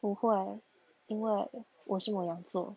不会，因为我是摩羊座。